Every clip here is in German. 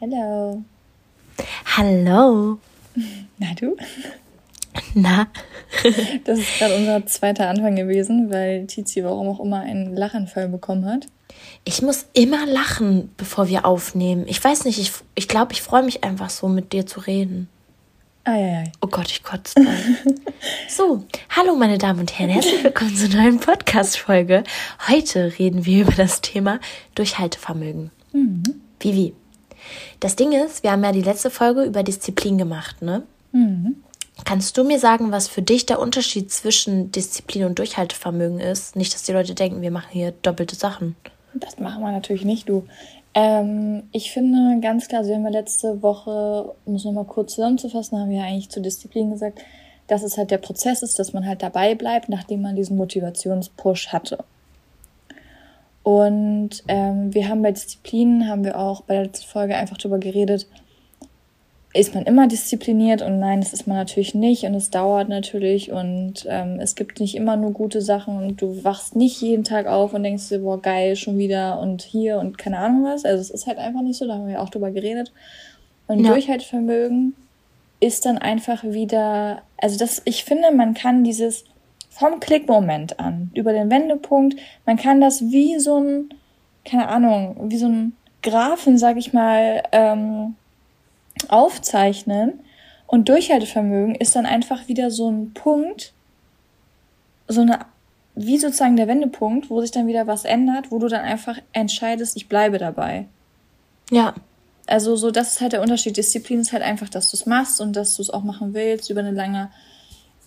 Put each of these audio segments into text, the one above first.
Hallo. Hallo. Na du? Na? das ist gerade unser zweiter Anfang gewesen, weil Tizi warum auch immer einen Lachanfall bekommen hat. Ich muss immer lachen, bevor wir aufnehmen. Ich weiß nicht, ich glaube, ich, glaub, ich freue mich einfach so, mit dir zu reden. Ai, ai. Oh Gott, ich kotze So, hallo meine Damen und Herren, herzlich willkommen zur neuen Podcast-Folge. Heute reden wir über das Thema Durchhaltevermögen. Mhm. Vivi, das Ding ist, wir haben ja die letzte Folge über Disziplin gemacht, ne? Mhm. Kannst du mir sagen, was für dich der Unterschied zwischen Disziplin und Durchhaltevermögen ist? Nicht, dass die Leute denken, wir machen hier doppelte Sachen. Das machen wir natürlich nicht, du. Ähm, ich finde ganz klar, also wir haben letzte Woche, um es nochmal kurz zusammenzufassen, haben wir ja eigentlich zu Disziplin gesagt, dass es halt der Prozess ist, dass man halt dabei bleibt, nachdem man diesen Motivationspush hatte. Und ähm, wir haben bei Disziplin, haben wir auch bei der letzten Folge einfach drüber geredet, ist man immer diszipliniert und nein, das ist man natürlich nicht und es dauert natürlich und ähm, es gibt nicht immer nur gute Sachen und du wachst nicht jeden Tag auf und denkst dir, boah, geil, schon wieder und hier und keine Ahnung was. Also es ist halt einfach nicht so, da haben wir auch drüber geredet. Und ja. Durchhaltevermögen ist dann einfach wieder, also das, ich finde, man kann dieses vom Klickmoment an, über den Wendepunkt. Man kann das wie so ein, keine Ahnung, wie so ein Graphen, sag ich mal, ähm, aufzeichnen. Und Durchhaltevermögen ist dann einfach wieder so ein Punkt, so eine, wie sozusagen der Wendepunkt, wo sich dann wieder was ändert, wo du dann einfach entscheidest, ich bleibe dabei. Ja. Also so, das ist halt der Unterschied. Disziplin ist halt einfach, dass du es machst und dass du es auch machen willst über eine lange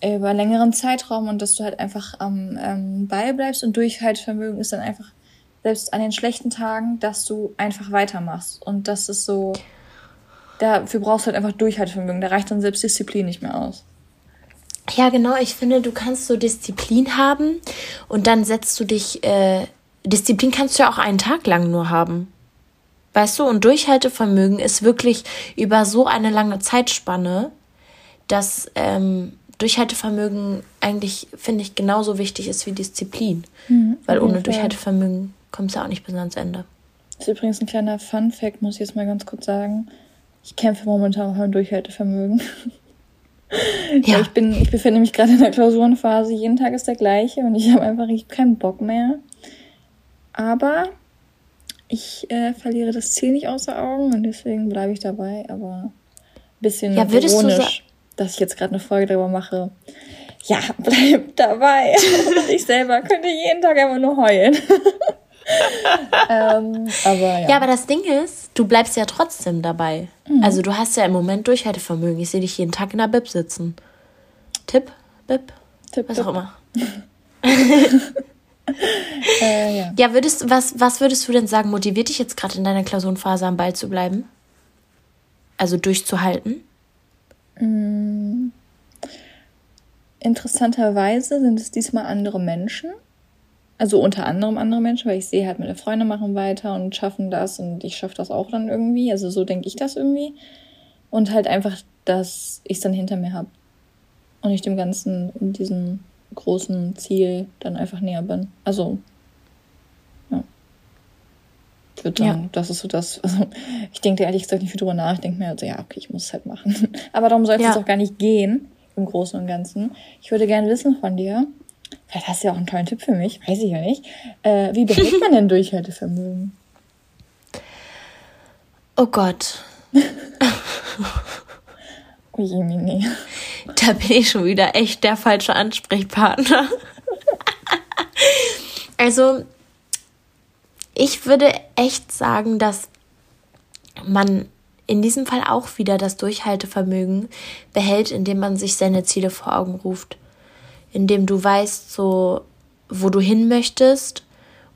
über längeren Zeitraum und dass du halt einfach am ähm, Ball bleibst und Durchhaltevermögen ist dann einfach selbst an den schlechten Tagen, dass du einfach weitermachst und das ist so dafür brauchst du halt einfach Durchhaltevermögen, da reicht dann selbst Disziplin nicht mehr aus. Ja, genau, ich finde, du kannst so Disziplin haben und dann setzt du dich äh, Disziplin kannst du ja auch einen Tag lang nur haben. Weißt du, und Durchhaltevermögen ist wirklich über so eine lange Zeitspanne, dass ähm, Durchhaltevermögen eigentlich, finde ich, genauso wichtig ist wie Disziplin. Mhm, Weil ohne Fall. Durchhaltevermögen kommt es ja auch nicht bis ans Ende. Das ist übrigens ein kleiner Fun-Fact, muss ich jetzt mal ganz kurz sagen. Ich kämpfe momentan auch mit Durchhaltevermögen. Ja. ich, bin, ich befinde mich gerade in der Klausurenphase. Jeden Tag ist der gleiche und ich habe einfach ich hab keinen Bock mehr. Aber ich äh, verliere das Ziel nicht außer Augen und deswegen bleibe ich dabei. Aber ein bisschen ja, würdest ironisch dass ich jetzt gerade eine Folge darüber mache. Ja, bleib dabei. Und ich selber könnte jeden Tag einfach nur heulen. ähm, aber ja. ja, aber das Ding ist, du bleibst ja trotzdem dabei. Mhm. Also du hast ja im Moment Durchhaltevermögen. Ich sehe dich jeden Tag in der Bib sitzen. Tipp, Bib, Tipp, was Bip. auch immer. äh, ja. ja, würdest was was würdest du denn sagen? Motiviert dich jetzt gerade in deiner Klausurenphase am Ball zu bleiben? Also durchzuhalten? Mm. Interessanterweise sind es diesmal andere Menschen. Also unter anderem andere Menschen, weil ich sehe halt, meine Freunde machen weiter und schaffen das und ich schaffe das auch dann irgendwie. Also so denke ich das irgendwie. Und halt einfach, dass ich es dann hinter mir habe. Und ich dem Ganzen diesem großen Ziel dann einfach näher bin. Also würde sagen, ja. das ist so das. Also, ich denke ehrlich gesagt nicht viel drüber nach. Ich denke mir also, ja, okay, ich muss es halt machen. Aber darum soll es ja. auch gar nicht gehen, im Großen und Ganzen. Ich würde gerne wissen von dir, vielleicht hast du ja auch einen tollen Tipp für mich, weiß ich ja nicht. Äh, wie behält man denn Durchhaltevermögen? Oh Gott. oh je, Mini. Da bin ich schon wieder echt der falsche Ansprechpartner. also, ich würde echt sagen, dass man in diesem Fall auch wieder das Durchhaltevermögen behält, indem man sich seine Ziele vor Augen ruft. Indem du weißt, so, wo du hin möchtest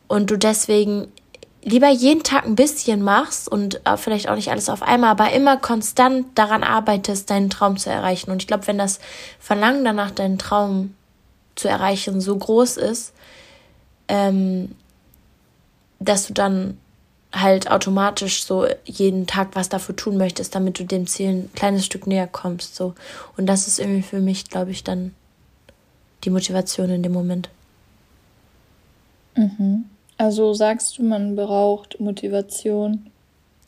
und du deswegen lieber jeden Tag ein bisschen machst und äh, vielleicht auch nicht alles auf einmal, aber immer konstant daran arbeitest, deinen Traum zu erreichen. Und ich glaube, wenn das Verlangen danach, deinen Traum zu erreichen, so groß ist, ähm, dass du dann halt automatisch so jeden Tag was dafür tun möchtest, damit du dem Ziel ein kleines Stück näher kommst. So. Und das ist irgendwie für mich, glaube ich, dann die Motivation in dem Moment. Mhm. Also sagst du, man braucht Motivation,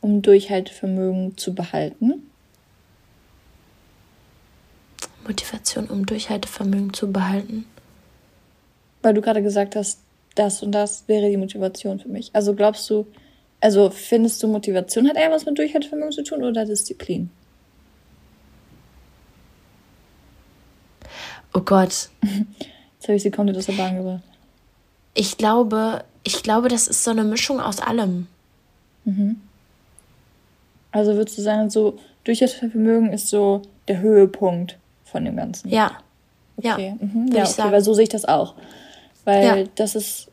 um Durchhaltevermögen zu behalten? Motivation, um Durchhaltevermögen zu behalten. Weil du gerade gesagt hast, das und das wäre die Motivation für mich. Also glaubst du, also findest du Motivation hat eher was mit Durchhaltevermögen zu tun oder Disziplin? Oh Gott. Jetzt habe ich sie komplett aus der Bahn gebracht. Ich glaube, ich glaube, das ist so eine Mischung aus allem. Mhm. Also würdest du sagen, so Durchhaltevermögen ist so der Höhepunkt von dem Ganzen? Ja. Okay. Ja, mhm. ja okay, weil so sehe ich das auch. Weil ja. das ist,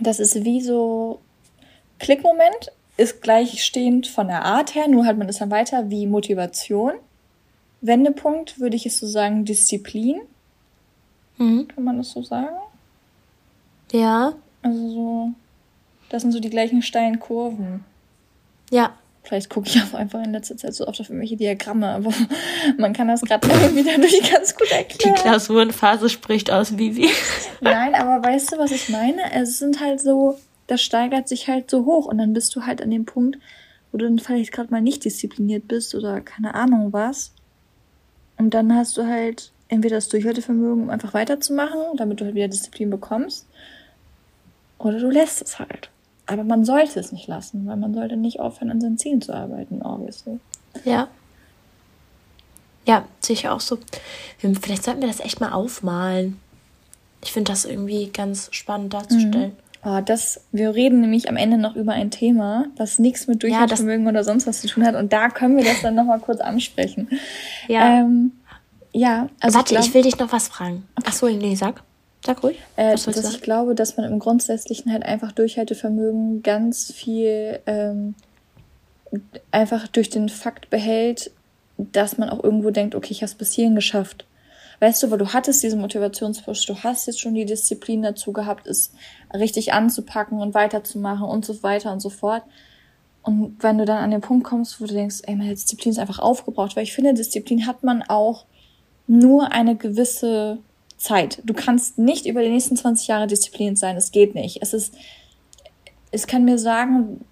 das ist wie so Klickmoment, ist gleichstehend von der Art her, nur halt man ist dann weiter wie Motivation. Wendepunkt würde ich es so sagen, Disziplin. Mhm. Kann man das so sagen? Ja. Also so, das sind so die gleichen steilen Kurven. Ja. Vielleicht gucke ich auch einfach in letzter Zeit so oft auf irgendwelche Diagramme, aber man kann das gerade irgendwie dadurch ganz gut erklären. Die Klausurenphase spricht aus Vivi. Nein, aber weißt du, was ich meine? Es sind halt so, das steigert sich halt so hoch und dann bist du halt an dem Punkt, wo du dann vielleicht gerade mal nicht diszipliniert bist oder keine Ahnung was. Und dann hast du halt entweder das Durchhaltevermögen, um einfach weiterzumachen, damit du halt wieder Disziplin bekommst, oder du lässt es halt. Aber man sollte es nicht lassen, weil man sollte nicht aufhören, an seinen Zielen zu arbeiten, obviously. Ja. Ja, sehe ich auch so. Vielleicht sollten wir das echt mal aufmalen. Ich finde das irgendwie ganz spannend darzustellen. Mhm. Oh, das, wir reden nämlich am Ende noch über ein Thema, was nichts mit Durchhaltevermögen ja, oder sonst was zu tun hat. Und da können wir das dann nochmal kurz ansprechen. Ja. Ähm, ja, also. Warte, ich, glaub, ich, will dich noch was fragen. Okay. Ach so, nee, sag. Sag ruhig. Äh, dass sagen? ich glaube, dass man im Grundsätzlichen halt einfach Durchhaltevermögen ganz viel ähm, einfach durch den Fakt behält, dass man auch irgendwo denkt, okay, ich habe es bis hierhin geschafft. Weißt du, weil du hattest diesen Motivationspush, du hast jetzt schon die Disziplin dazu gehabt, es richtig anzupacken und weiterzumachen und so weiter und so fort. Und wenn du dann an den Punkt kommst, wo du denkst, ey, meine Disziplin ist einfach aufgebraucht, weil ich finde, Disziplin hat man auch nur eine gewisse Zeit. Du kannst nicht über die nächsten 20 Jahre diszipliniert sein. Es geht nicht. Es ist, es kann mir sagen,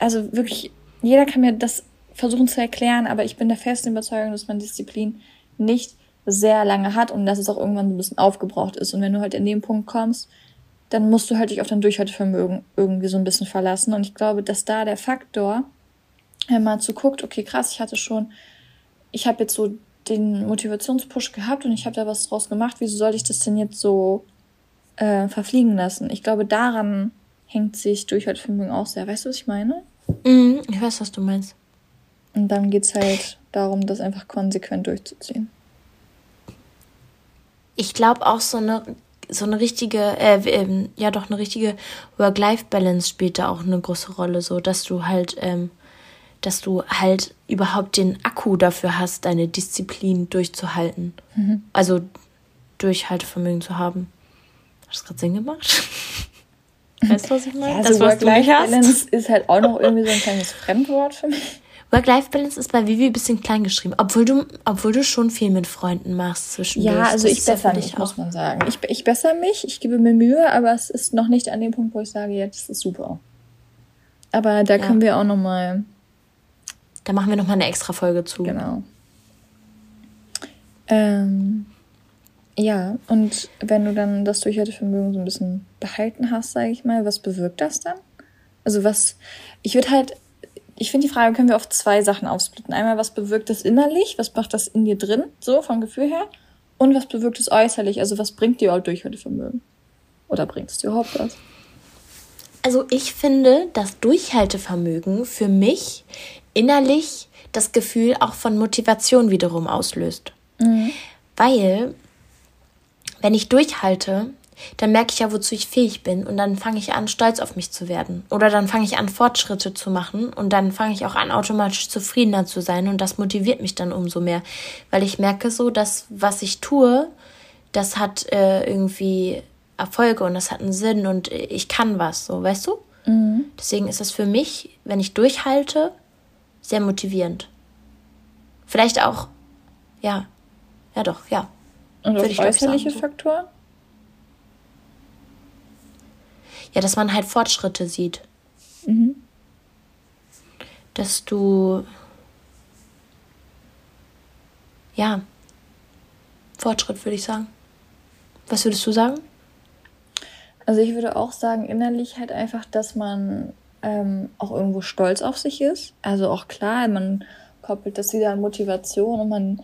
also wirklich, jeder kann mir das versuchen zu erklären, aber ich bin der festen Überzeugung, dass man Disziplin nicht sehr lange hat und dass es auch irgendwann ein bisschen aufgebraucht ist. Und wenn du halt in dem Punkt kommst, dann musst du halt dich auf dein Durchhaltevermögen irgendwie so ein bisschen verlassen. Und ich glaube, dass da der Faktor, wenn man so guckt, okay, krass, ich hatte schon, ich habe jetzt so den Motivationspush gehabt und ich habe da was draus gemacht. Wieso soll ich das denn jetzt so äh, verfliegen lassen? Ich glaube, daran hängt sich Durchhaltevermögen auch sehr. Weißt du, was ich meine? Mm, ich weiß, was du meinst. Und dann geht's halt darum, das einfach konsequent durchzuziehen. Ich glaube auch so eine so eine richtige, äh, ähm, ja doch eine richtige Work-Life-Balance spielt da auch eine große Rolle, so dass du halt ähm, dass du halt überhaupt den Akku dafür hast, deine Disziplin durchzuhalten. Mhm. Also Durchhaltevermögen zu haben. Hat das gerade Sinn gemacht? Weißt du, was ich meine? Ja, also Work-Life-Balance ist halt auch noch irgendwie so ein kleines Fremdwort für mich. Work-Life-Balance ist bei Vivi ein bisschen klein geschrieben, obwohl du, obwohl du schon viel mit Freunden machst zwischendurch. Ja, also das ich bessere mich, muss man sagen. Ich, ich bessere mich, ich gebe mir Mühe, aber es ist noch nicht an dem Punkt, wo ich sage, jetzt ist super. Aber da ja. können wir auch noch mal da machen wir nochmal eine extra Folge zu. Genau. Ähm, ja, und wenn du dann das Durchhaltevermögen so ein bisschen behalten hast, sage ich mal, was bewirkt das dann? Also was, ich würde halt, ich finde die Frage können wir auf zwei Sachen aufsplitten. Einmal, was bewirkt das innerlich, was macht das in dir drin, so vom Gefühl her? Und was bewirkt es äußerlich, also was bringt dir überhaupt Durchhaltevermögen? Oder bringt es dir überhaupt was? Also ich finde, das Durchhaltevermögen für mich innerlich das Gefühl auch von Motivation wiederum auslöst. Mhm. Weil, wenn ich durchhalte, dann merke ich ja, wozu ich fähig bin und dann fange ich an, stolz auf mich zu werden. Oder dann fange ich an, Fortschritte zu machen und dann fange ich auch an, automatisch zufriedener zu sein und das motiviert mich dann umso mehr, weil ich merke so, dass was ich tue, das hat äh, irgendwie Erfolge und das hat einen Sinn und ich kann was, so, weißt du? Mhm. Deswegen ist es für mich, wenn ich durchhalte, sehr motivierend. Vielleicht auch, ja, ja doch, ja. Und auf äußerliche so. Faktoren? Ja, dass man halt Fortschritte sieht. Mhm. desto ja, Fortschritt würde ich sagen. Was würdest du sagen? Also ich würde auch sagen, innerlich halt einfach, dass man ähm, auch irgendwo stolz auf sich ist. Also auch klar, man koppelt das wieder an Motivation und man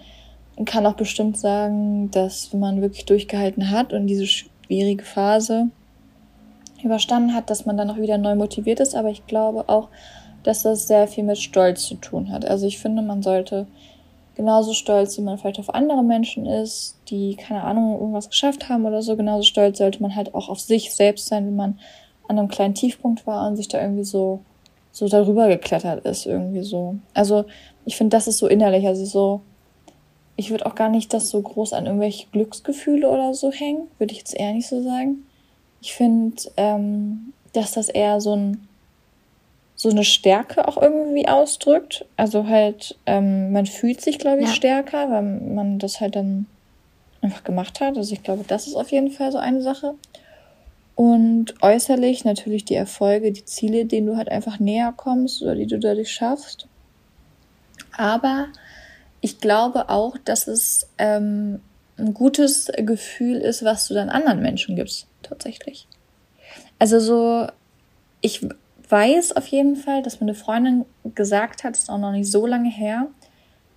kann auch bestimmt sagen, dass wenn man wirklich durchgehalten hat und diese schwierige Phase überstanden hat, dass man dann auch wieder neu motiviert ist. Aber ich glaube auch, dass das sehr viel mit Stolz zu tun hat. Also ich finde, man sollte genauso stolz, wie man vielleicht auf andere Menschen ist, die, keine Ahnung, irgendwas geschafft haben oder so, genauso stolz sollte man halt auch auf sich selbst sein, wenn man an einem kleinen Tiefpunkt war und sich da irgendwie so, so darüber geklettert ist, irgendwie so. Also, ich finde, das ist so innerlich, also so, ich würde auch gar nicht das so groß an irgendwelche Glücksgefühle oder so hängen, würde ich jetzt eher nicht so sagen. Ich finde, ähm, dass das eher so ein so eine Stärke auch irgendwie ausdrückt. Also halt, ähm, man fühlt sich, glaube ich, ja. stärker, weil man das halt dann einfach gemacht hat. Also ich glaube, das ist auf jeden Fall so eine Sache. Und äußerlich natürlich die Erfolge, die Ziele, denen du halt einfach näher kommst oder die du dadurch schaffst. Aber ich glaube auch, dass es ähm, ein gutes Gefühl ist, was du dann anderen Menschen gibst, tatsächlich. Also so, ich weiß auf jeden Fall, dass mir eine Freundin gesagt hat, ist auch noch nicht so lange her,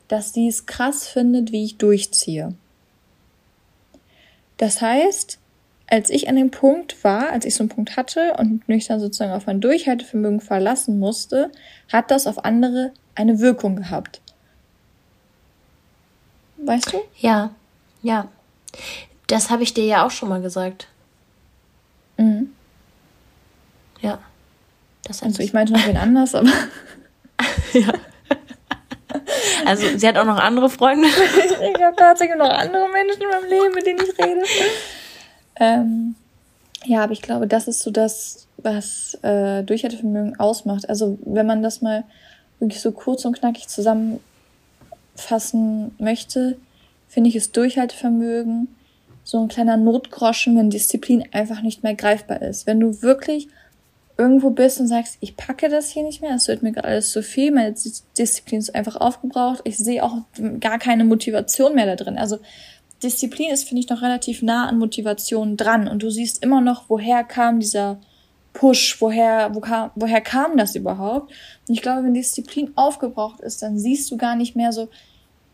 dass sie es krass findet, wie ich durchziehe. Das heißt, als ich an dem Punkt war, als ich so einen Punkt hatte und mich dann sozusagen auf mein Durchhaltevermögen verlassen musste, hat das auf andere eine Wirkung gehabt. Weißt du? Ja, ja. Das habe ich dir ja auch schon mal gesagt. Mhm. Ja. Das also ich meinte noch wen anders, aber. ja. Also sie hat auch noch andere Freunde. ich habe tatsächlich noch andere Menschen in meinem Leben, mit denen ich rede. Ähm, ja, aber ich glaube, das ist so das, was äh, Durchhaltevermögen ausmacht. Also wenn man das mal wirklich so kurz und knackig zusammenfassen möchte, finde ich es Durchhaltevermögen so ein kleiner Notgroschen, wenn Disziplin einfach nicht mehr greifbar ist. Wenn du wirklich irgendwo bist und sagst, ich packe das hier nicht mehr, es wird mir gerade alles zu viel, meine Disziplin ist einfach aufgebraucht, ich sehe auch gar keine Motivation mehr da drin. Also Disziplin ist, finde ich, noch relativ nah an Motivation dran. Und du siehst immer noch, woher kam dieser Push, woher, wo kam, woher kam das überhaupt? Und ich glaube, wenn Disziplin aufgebraucht ist, dann siehst du gar nicht mehr so,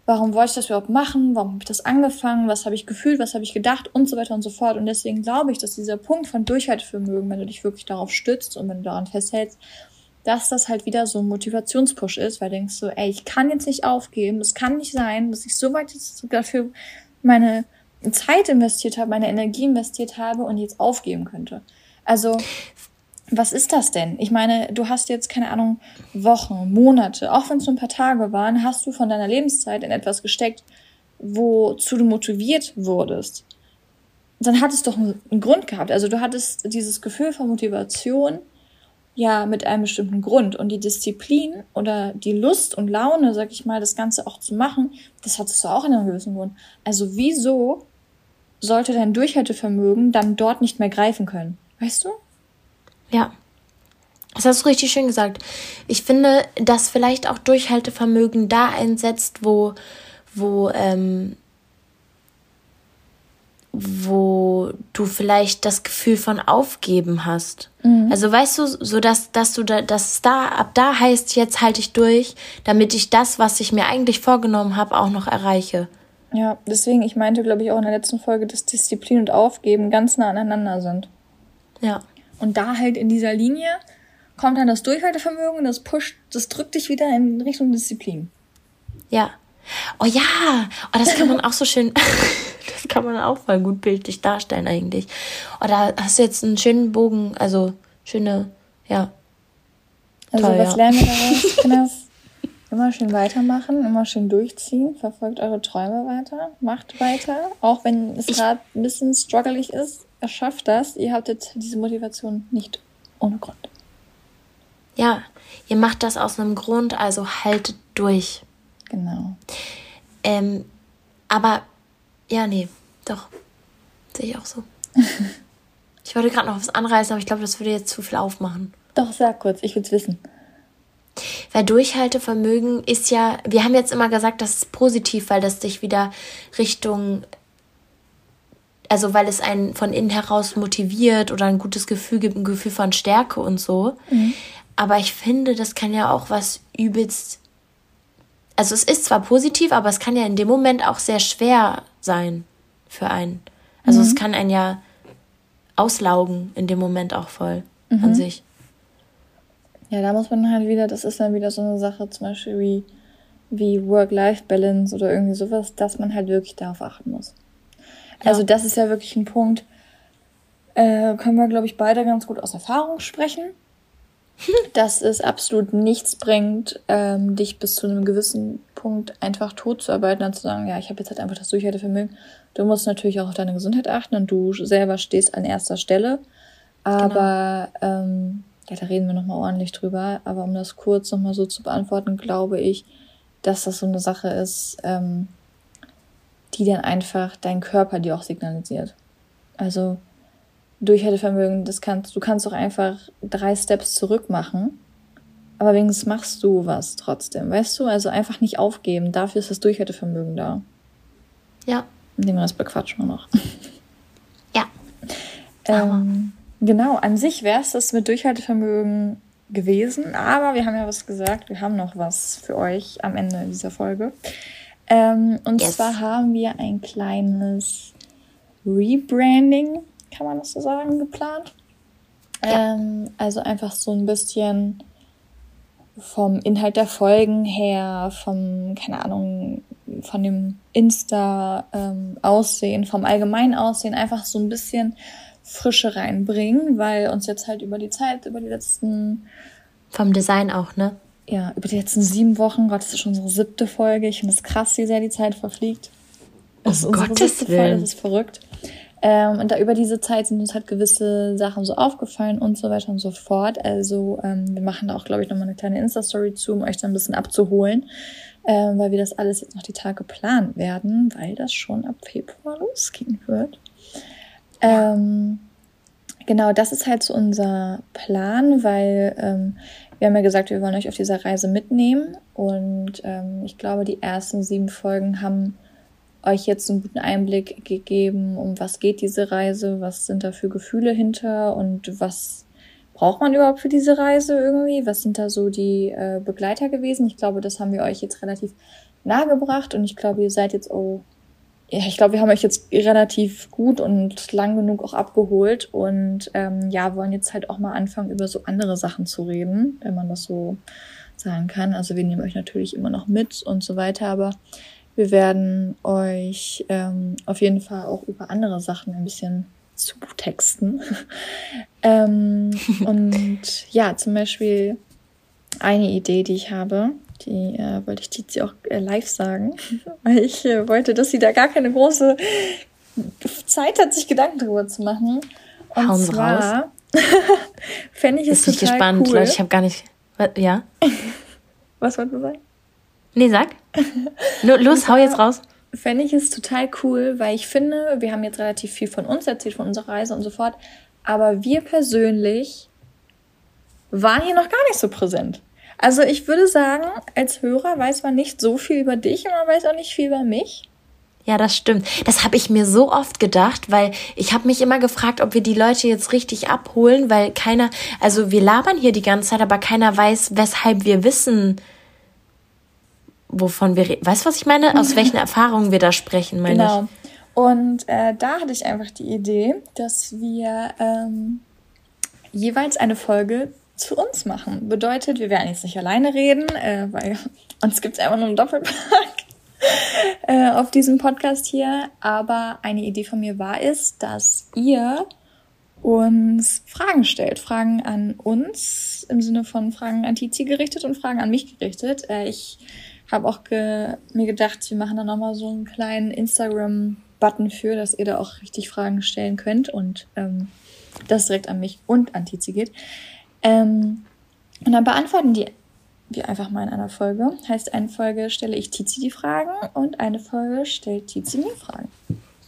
warum wollte ich das überhaupt machen, warum habe ich das angefangen, was habe ich gefühlt, was habe ich gedacht? Und so weiter und so fort. Und deswegen glaube ich, dass dieser Punkt von Durchhaltevermögen, wenn du dich wirklich darauf stützt und wenn du daran festhältst, dass das halt wieder so ein Motivationspush ist, weil du denkst so, ey, ich kann jetzt nicht aufgeben, es kann nicht sein, dass ich so weit jetzt dafür meine Zeit investiert habe, meine Energie investiert habe und jetzt aufgeben könnte. Also was ist das denn? Ich meine, du hast jetzt, keine Ahnung, Wochen, Monate, auch wenn es nur ein paar Tage waren, hast du von deiner Lebenszeit in etwas gesteckt, wozu du motiviert wurdest. Dann hat es doch einen, Grund gehabt. Also du hattest dieses Gefühl von Motivation ja mit einem bestimmten Grund. Und die Disziplin oder die Lust und Laune, sag ich mal, das Ganze auch zu machen, das hattest du auch in einem gewissen Grund. Also wieso sollte dein Durchhaltevermögen dann dort nicht mehr greifen können? Weißt du? Ja. Das hast du richtig schön gesagt. Ich finde, dass vielleicht auch Durchhaltevermögen da einsetzt, wo, wo, ähm, wo du vielleicht das Gefühl von Aufgeben hast. Mhm. Also weißt du, so dass, dass du da, dass da, ab da heißt, jetzt halte ich durch, damit ich das, was ich mir eigentlich vorgenommen habe, auch noch erreiche. Ja, deswegen, ich meinte, glaube ich, auch in der letzten Folge, dass Disziplin und Aufgeben ganz nah aneinander sind. Ja. Und da halt in dieser Linie kommt dann das Durchhaltevermögen, das pusht, das drückt dich wieder in Richtung Disziplin. Ja. Oh ja, oh, das kann man auch so schön, das kann man auch voll gut bildlich darstellen eigentlich. Oh, da hast du jetzt einen schönen Bogen, also schöne, ja. Also Toll, was ja. lernen wir daraus? Immer schön weitermachen, immer schön durchziehen, verfolgt eure Träume weiter, macht weiter, auch wenn es gerade ein bisschen struggelig ist, erschafft das. Ihr habt jetzt diese Motivation nicht ohne Grund. Ja, ihr macht das aus einem Grund, also haltet durch. Genau. Ähm, aber, ja, nee, doch. Sehe ich auch so. ich wollte gerade noch was anreißen, aber ich glaube, das würde jetzt zu viel aufmachen. Doch, sag kurz, ich will es wissen. Weil Durchhaltevermögen ist ja, wir haben jetzt immer gesagt, das ist positiv, weil das dich wieder Richtung, also weil es einen von innen heraus motiviert oder ein gutes Gefühl gibt, ein Gefühl von Stärke und so. Mhm. Aber ich finde, das kann ja auch was übelst. Also es ist zwar positiv, aber es kann ja in dem Moment auch sehr schwer sein für einen. Also mhm. es kann einen ja auslaugen in dem Moment auch voll mhm. an sich. Ja, da muss man halt wieder, das ist dann wieder so eine Sache, zum Beispiel wie, wie Work-Life-Balance oder irgendwie sowas, dass man halt wirklich darauf achten muss. Ja. Also das ist ja wirklich ein Punkt, äh, können wir, glaube ich, beide ganz gut aus Erfahrung sprechen, dass es absolut nichts bringt, ähm, dich bis zu einem gewissen Punkt einfach tot zu arbeiten und zu sagen, ja, ich habe jetzt halt einfach das Durchhaltevermögen. Du musst natürlich auch auf deine Gesundheit achten und du selber stehst an erster Stelle. Aber genau. ähm, ja, da reden wir nochmal ordentlich drüber. Aber um das kurz nochmal so zu beantworten, glaube ich, dass das so eine Sache ist, ähm, die dann einfach dein Körper dir auch signalisiert. Also Durchhaltevermögen, das kannst, du kannst auch einfach drei Steps zurück machen, aber wenigstens machst du was trotzdem, weißt du? Also einfach nicht aufgeben, dafür ist das Durchhaltevermögen da. Ja. Den Rest bequatschen wir noch. Ja. ähm, Genau, an sich wäre es das mit Durchhaltevermögen gewesen, aber wir haben ja was gesagt, wir haben noch was für euch am Ende dieser Folge. Ähm, und yes. zwar haben wir ein kleines Rebranding, kann man das so sagen, geplant. Ja. Ähm, also einfach so ein bisschen vom Inhalt der Folgen her, vom, keine Ahnung, von dem Insta-Aussehen, ähm, vom allgemeinen Aussehen, einfach so ein bisschen Frische reinbringen, weil uns jetzt halt über die Zeit, über die letzten. Vom Design auch, ne? Ja, über die letzten sieben Wochen, Gott, das ist schon unsere siebte Folge. Ich finde es krass, wie sehr die Zeit verfliegt. Um ist unsere Gottes siebte Willen. Folge, das ist verrückt. Ähm, und da über diese Zeit sind uns halt gewisse Sachen so aufgefallen und so weiter und so fort. Also ähm, wir machen da auch, glaube ich, nochmal eine kleine Insta-Story zu, um euch da ein bisschen abzuholen, ähm, weil wir das alles jetzt noch die Tage planen werden, weil das schon ab Februar losgehen wird. Ähm, genau, das ist halt so unser Plan, weil ähm, wir haben ja gesagt, wir wollen euch auf dieser Reise mitnehmen. Und ähm, ich glaube, die ersten sieben Folgen haben euch jetzt einen guten Einblick gegeben, um was geht diese Reise, was sind da für Gefühle hinter und was braucht man überhaupt für diese Reise irgendwie? Was sind da so die äh, Begleiter gewesen? Ich glaube, das haben wir euch jetzt relativ nahe gebracht und ich glaube, ihr seid jetzt auch ja, ich glaube, wir haben euch jetzt relativ gut und lang genug auch abgeholt und ähm, ja, wollen jetzt halt auch mal anfangen, über so andere Sachen zu reden, wenn man das so sagen kann. Also wir nehmen euch natürlich immer noch mit und so weiter, aber wir werden euch ähm, auf jeden Fall auch über andere Sachen ein bisschen zutexten. ähm, und ja, zum Beispiel eine Idee, die ich habe, die äh, wollte ich Tizi auch äh, live sagen, weil ich äh, wollte, dass sie da gar keine große Zeit hat, sich Gedanken drüber zu machen. Und Hauen zwar fände ich es total ich gespannt, cool. Leute, ich habe gar nicht. Ja? Was wolltest du sagen? Nee, sag. Los, hau jetzt raus. Fände ich es total cool, weil ich finde, wir haben jetzt relativ viel von uns erzählt, von unserer Reise und so fort. Aber wir persönlich waren hier noch gar nicht so präsent. Also ich würde sagen, als Hörer weiß man nicht so viel über dich und man weiß auch nicht viel über mich. Ja, das stimmt. Das habe ich mir so oft gedacht, weil ich habe mich immer gefragt, ob wir die Leute jetzt richtig abholen, weil keiner, also wir labern hier die ganze Zeit, aber keiner weiß, weshalb wir wissen, wovon wir reden. Weißt du, was ich meine? Aus welchen Erfahrungen wir da sprechen, meine genau. ich. Und äh, da hatte ich einfach die Idee, dass wir ähm, jeweils eine Folge zu uns machen. Bedeutet, wir werden jetzt nicht alleine reden, äh, weil uns gibt's einfach nur einen Doppelpack äh, auf diesem Podcast hier. Aber eine Idee von mir war es, dass ihr uns Fragen stellt. Fragen an uns im Sinne von Fragen an Tizi gerichtet und Fragen an mich gerichtet. Äh, ich habe auch ge mir gedacht, wir machen da nochmal so einen kleinen Instagram-Button für, dass ihr da auch richtig Fragen stellen könnt und ähm, das direkt an mich und an Tizi geht. Ähm, und dann beantworten die wir einfach mal in einer Folge. Heißt, eine Folge stelle ich Tizi die Fragen und eine Folge stellt Tizi mir Fragen.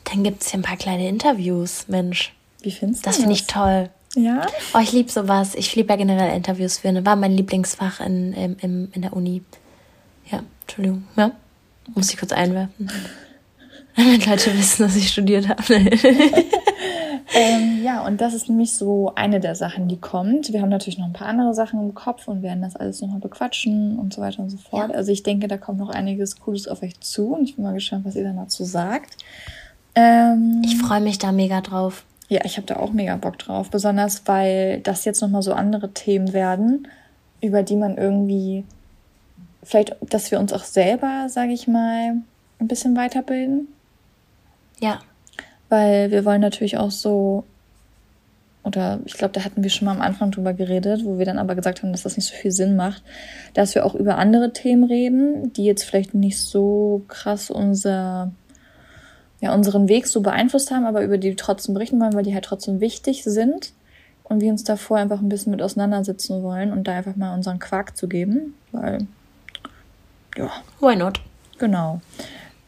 Dann gibt es hier ein paar kleine Interviews, Mensch. Wie findest du das? Das finde ich toll. Ja? Oh, ich liebe sowas. Ich liebe ja generell Interviews führen. War mein Lieblingsfach in, in, in, in der Uni. Ja, Entschuldigung. Ja, muss ich kurz einwerfen. Damit Leute wissen, dass ich studiert habe. ähm, ja, und das ist nämlich so eine der Sachen, die kommt. Wir haben natürlich noch ein paar andere Sachen im Kopf und werden das alles nochmal bequatschen und so weiter und so fort. Ja. Also ich denke, da kommt noch einiges Cooles auf euch zu und ich bin mal gespannt, was ihr dann dazu sagt. Ähm, ich freue mich da mega drauf. Ja, ich habe da auch mega Bock drauf. Besonders, weil das jetzt nochmal so andere Themen werden, über die man irgendwie vielleicht, dass wir uns auch selber, sage ich mal, ein bisschen weiterbilden. Ja. Weil wir wollen natürlich auch so, oder ich glaube, da hatten wir schon mal am Anfang drüber geredet, wo wir dann aber gesagt haben, dass das nicht so viel Sinn macht, dass wir auch über andere Themen reden, die jetzt vielleicht nicht so krass unser, ja, unseren Weg so beeinflusst haben, aber über die wir trotzdem berichten wollen, weil die halt trotzdem wichtig sind und wir uns davor einfach ein bisschen mit auseinandersetzen wollen und da einfach mal unseren Quark zu geben, weil, ja. Why not? Genau.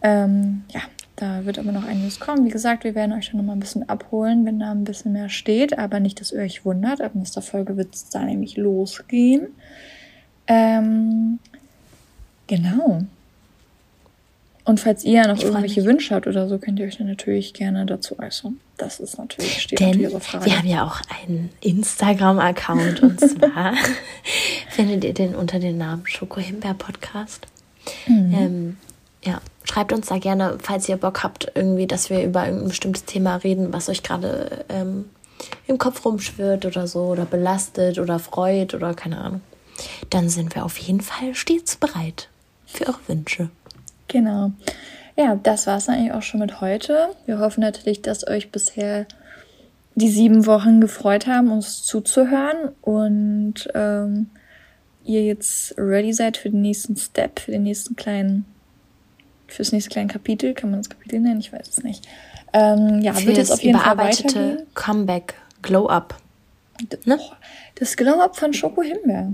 Ähm, ja, da wird aber noch einiges kommen. Wie gesagt, wir werden euch dann nochmal ein bisschen abholen, wenn da ein bisschen mehr steht. Aber nicht, dass ihr euch wundert. Ab nächster Folge wird es da nämlich losgehen. Ähm, genau. Und falls ihr noch irgendwelche mich. Wünsche habt oder so, könnt ihr euch dann natürlich gerne dazu äußern. Das ist natürlich, steht Denn natürlich auf Frage. Wir haben ja auch einen Instagram-Account und zwar findet ihr den unter dem Namen Schoko Himbeer Podcast. Mhm. Ähm, ja, schreibt uns da gerne, falls ihr Bock habt, irgendwie, dass wir über irgendein bestimmtes Thema reden, was euch gerade ähm, im Kopf rumschwirrt oder so, oder belastet oder freut oder keine Ahnung. Dann sind wir auf jeden Fall stets bereit für eure Wünsche. Genau. Ja, das war es eigentlich auch schon mit heute. Wir hoffen natürlich, dass euch bisher die sieben Wochen gefreut haben, uns zuzuhören und ähm, ihr jetzt ready seid für den nächsten Step, für den nächsten kleinen fürs nächste kleine Kapitel. Kann man das Kapitel nennen? Ich weiß es nicht. Ähm, ja, Für wird jetzt auf jeden Fall weitergehen. Comeback, Glow Up. Ne? Das Glow Up von Schoko Himbeer.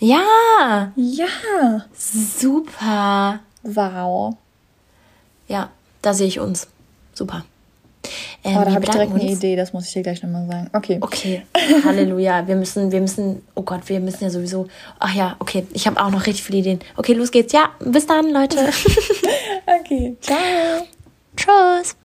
Ja! Ja! Super! Wow. Ja, da sehe ich uns. Super. Ähm, oh, da habe ich direkt eine Idee, das muss ich dir gleich nochmal sagen. Okay. Okay. Halleluja. Wir müssen, wir müssen, oh Gott, wir müssen ja sowieso. Ach ja, okay. Ich habe auch noch richtig viele Ideen. Okay, los geht's. Ja, bis dann, Leute. okay. Ciao. Tschüss.